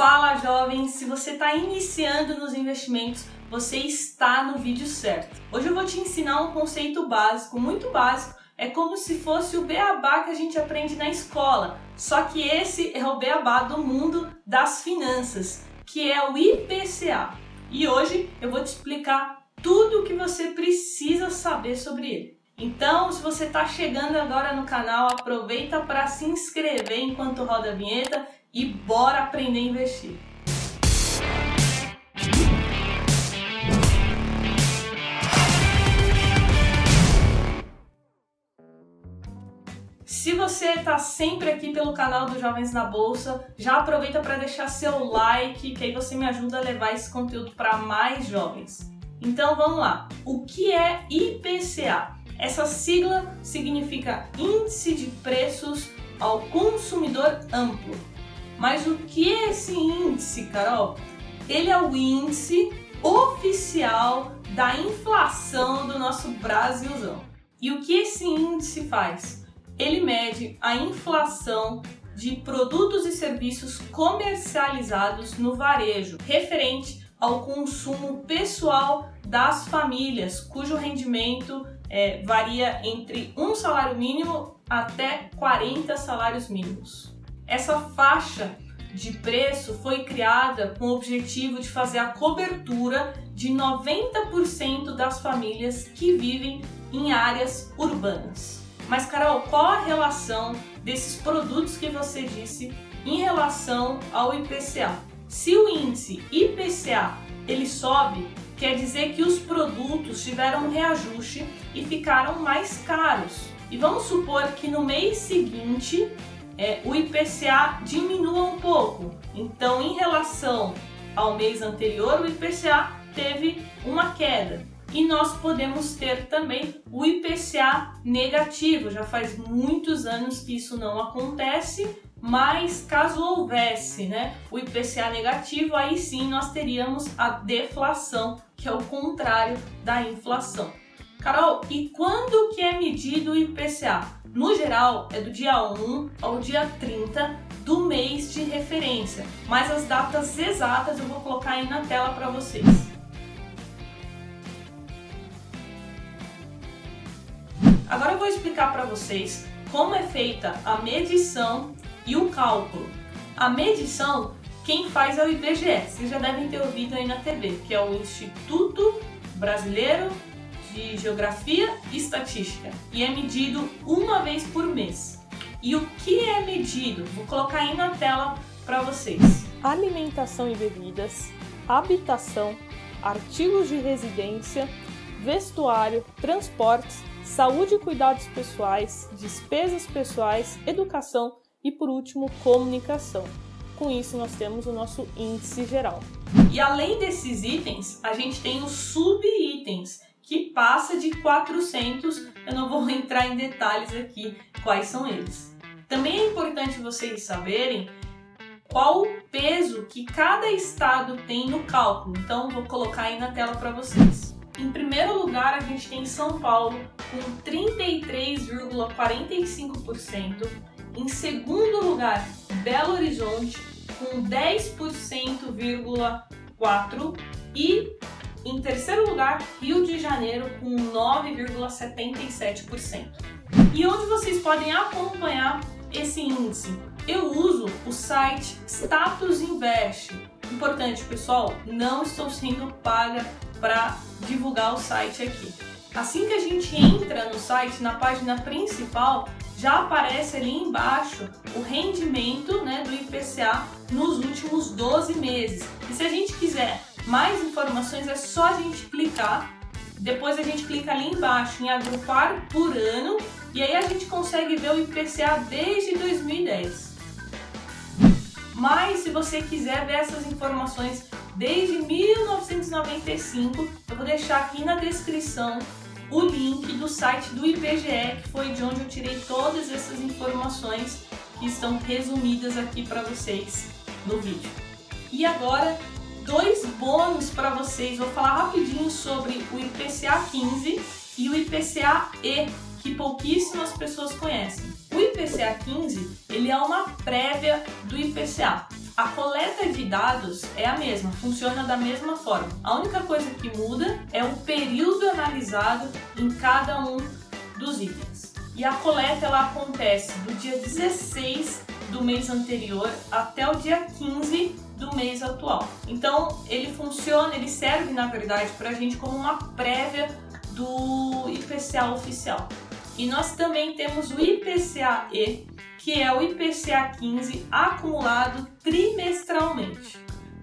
Fala jovens, se você está iniciando nos investimentos, você está no vídeo certo. Hoje eu vou te ensinar um conceito básico, muito básico, é como se fosse o beabá que a gente aprende na escola, só que esse é o beabá do mundo das finanças, que é o IPCA. E hoje eu vou te explicar tudo o que você precisa saber sobre ele. Então, se você está chegando agora no canal, aproveita para se inscrever enquanto roda a vinheta e bora aprender a investir. Se você está sempre aqui pelo canal do Jovens na Bolsa, já aproveita para deixar seu like, que aí você me ajuda a levar esse conteúdo para mais jovens. Então vamos lá. O que é IPCA? Essa sigla significa Índice de Preços ao Consumidor Amplo. Mas o que é esse índice, Carol? Ele é o índice oficial da inflação do nosso Brasilzão. E o que esse índice faz? Ele mede a inflação de produtos e serviços comercializados no varejo, referente ao consumo pessoal das famílias, cujo rendimento é, varia entre um salário mínimo até 40 salários mínimos. Essa faixa de preço foi criada com o objetivo de fazer a cobertura de 90% das famílias que vivem em áreas urbanas. Mas Carol, qual a relação desses produtos que você disse em relação ao IPCA? Se o índice IPCA ele sobe, quer dizer que os produtos tiveram um reajuste e ficaram mais caros. E vamos supor que no mês seguinte é, o IPCA diminua um pouco. Então, em relação ao mês anterior, o IPCA teve uma queda. E nós podemos ter também o IPCA negativo. Já faz muitos anos que isso não acontece, mas caso houvesse né, o IPCA negativo, aí sim nós teríamos a deflação, que é o contrário da inflação. Carol, e quando que é medido o IPCA? No geral, é do dia 1 ao dia 30 do mês de referência, mas as datas exatas eu vou colocar aí na tela para vocês. Agora eu vou explicar para vocês como é feita a medição e o cálculo. A medição, quem faz é o IBGE, vocês já devem ter ouvido aí na TV, que é o Instituto Brasileiro de Geografia e Estatística e é medido uma vez por mês. E o que é medido? Vou colocar aí na tela para vocês. Alimentação e bebidas, habitação, artigos de residência, vestuário, transportes, saúde e cuidados pessoais, despesas pessoais, educação e, por último, comunicação. Com isso, nós temos o nosso índice geral. E além desses itens, a gente tem os sub-itens, que passa de 400. Eu não vou entrar em detalhes aqui quais são eles. Também é importante vocês saberem qual o peso que cada estado tem no cálculo. Então vou colocar aí na tela para vocês. Em primeiro lugar, a gente tem São Paulo com 33,45%. Em segundo lugar, Belo Horizonte com 10,4% e em terceiro lugar, Rio de Janeiro com 9,77%. E onde vocês podem acompanhar esse índice? Eu uso o site Status Invest. Importante, pessoal, não estou sendo paga para divulgar o site aqui. Assim que a gente entra no site, na página principal, já aparece ali embaixo o rendimento né, do IPCA nos últimos 12 meses. E se a gente quiser mais informações é só a gente clicar. Depois a gente clica ali embaixo em agrupar por ano e aí a gente consegue ver o IPCA desde 2010. Mas se você quiser ver essas informações desde 1995, eu vou deixar aqui na descrição o link do site do IBGE, que foi de onde eu tirei todas essas informações que estão resumidas aqui para vocês no vídeo. E agora dois bônus para vocês. Vou falar rapidinho sobre o IPCA 15 e o IPCA E, que pouquíssimas pessoas conhecem. O IPCA 15, ele é uma prévia do IPCA. A coleta de dados é a mesma, funciona da mesma forma. A única coisa que muda é o período analisado em cada um dos itens. E a coleta ela acontece do dia 16 do mês anterior até o dia 15 do mês atual. Então ele funciona, ele serve na verdade para a gente como uma prévia do IPCA oficial. E nós também temos o IPCA-E, que é o IPCA 15 acumulado trimestralmente.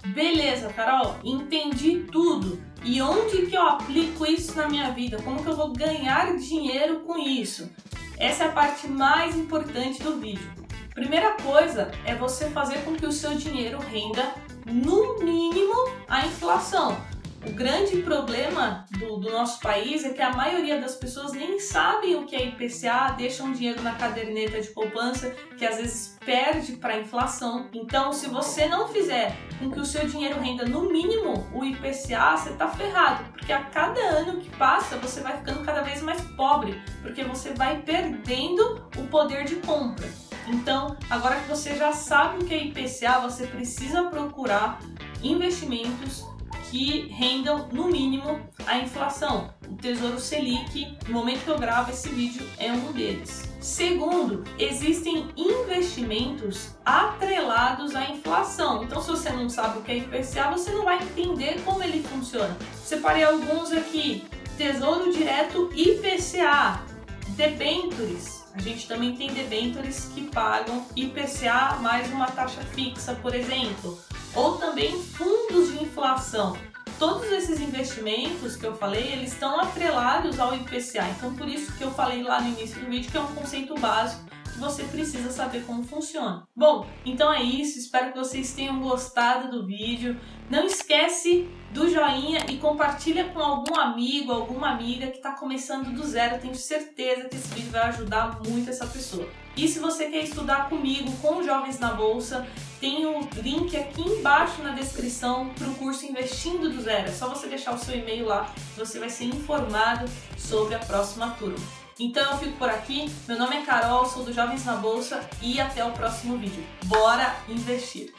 Beleza, Carol, entendi tudo. E onde que eu aplico isso na minha vida? Como que eu vou ganhar dinheiro com isso? Essa é a parte mais importante do vídeo. Primeira coisa é você fazer com que o seu dinheiro renda no mínimo a inflação. O grande problema do, do, nosso país é que a maioria das pessoas nem sabem o que é IPCA, deixam dinheiro na caderneta de poupança, que às vezes perde para a inflação. Então, se você não fizer com que o seu dinheiro renda no mínimo o IPCA, você está ferrado, porque a cada ano que passa você vai ficando cada vez mais pobre, porque você vai perdendo o poder de compra. Então, agora que você já sabe o que é IPCA, você precisa procurar investimentos que rendam no mínimo a inflação. O Tesouro Selic, no momento que eu gravo esse vídeo, é um deles. Segundo, existem investimentos atrelados à inflação. Então, se você não sabe o que é IPCA, você não vai entender como ele funciona. Separei alguns aqui: Tesouro Direto IPCA, debentures. A gente também tem debentures que pagam IPCA mais uma taxa fixa, por exemplo ou também fundos de inflação. Todos esses investimentos que eu falei, eles estão atrelados ao IPCA. Então, por isso que eu falei lá no início do vídeo que é um conceito básico você precisa saber como funciona. Bom, então é isso. Espero que vocês tenham gostado do vídeo. Não esquece do joinha e compartilha com algum amigo, alguma amiga que está começando do zero. Tenho certeza que esse vídeo vai ajudar muito essa pessoa. E se você quer estudar comigo, com Jovens na Bolsa, tem o link aqui embaixo na descrição para o curso Investindo do Zero. É só você deixar o seu e-mail lá, você vai ser informado sobre a próxima turma. Então eu fico por aqui. Meu nome é Carol, sou do Jovens na Bolsa e até o próximo vídeo. Bora investir!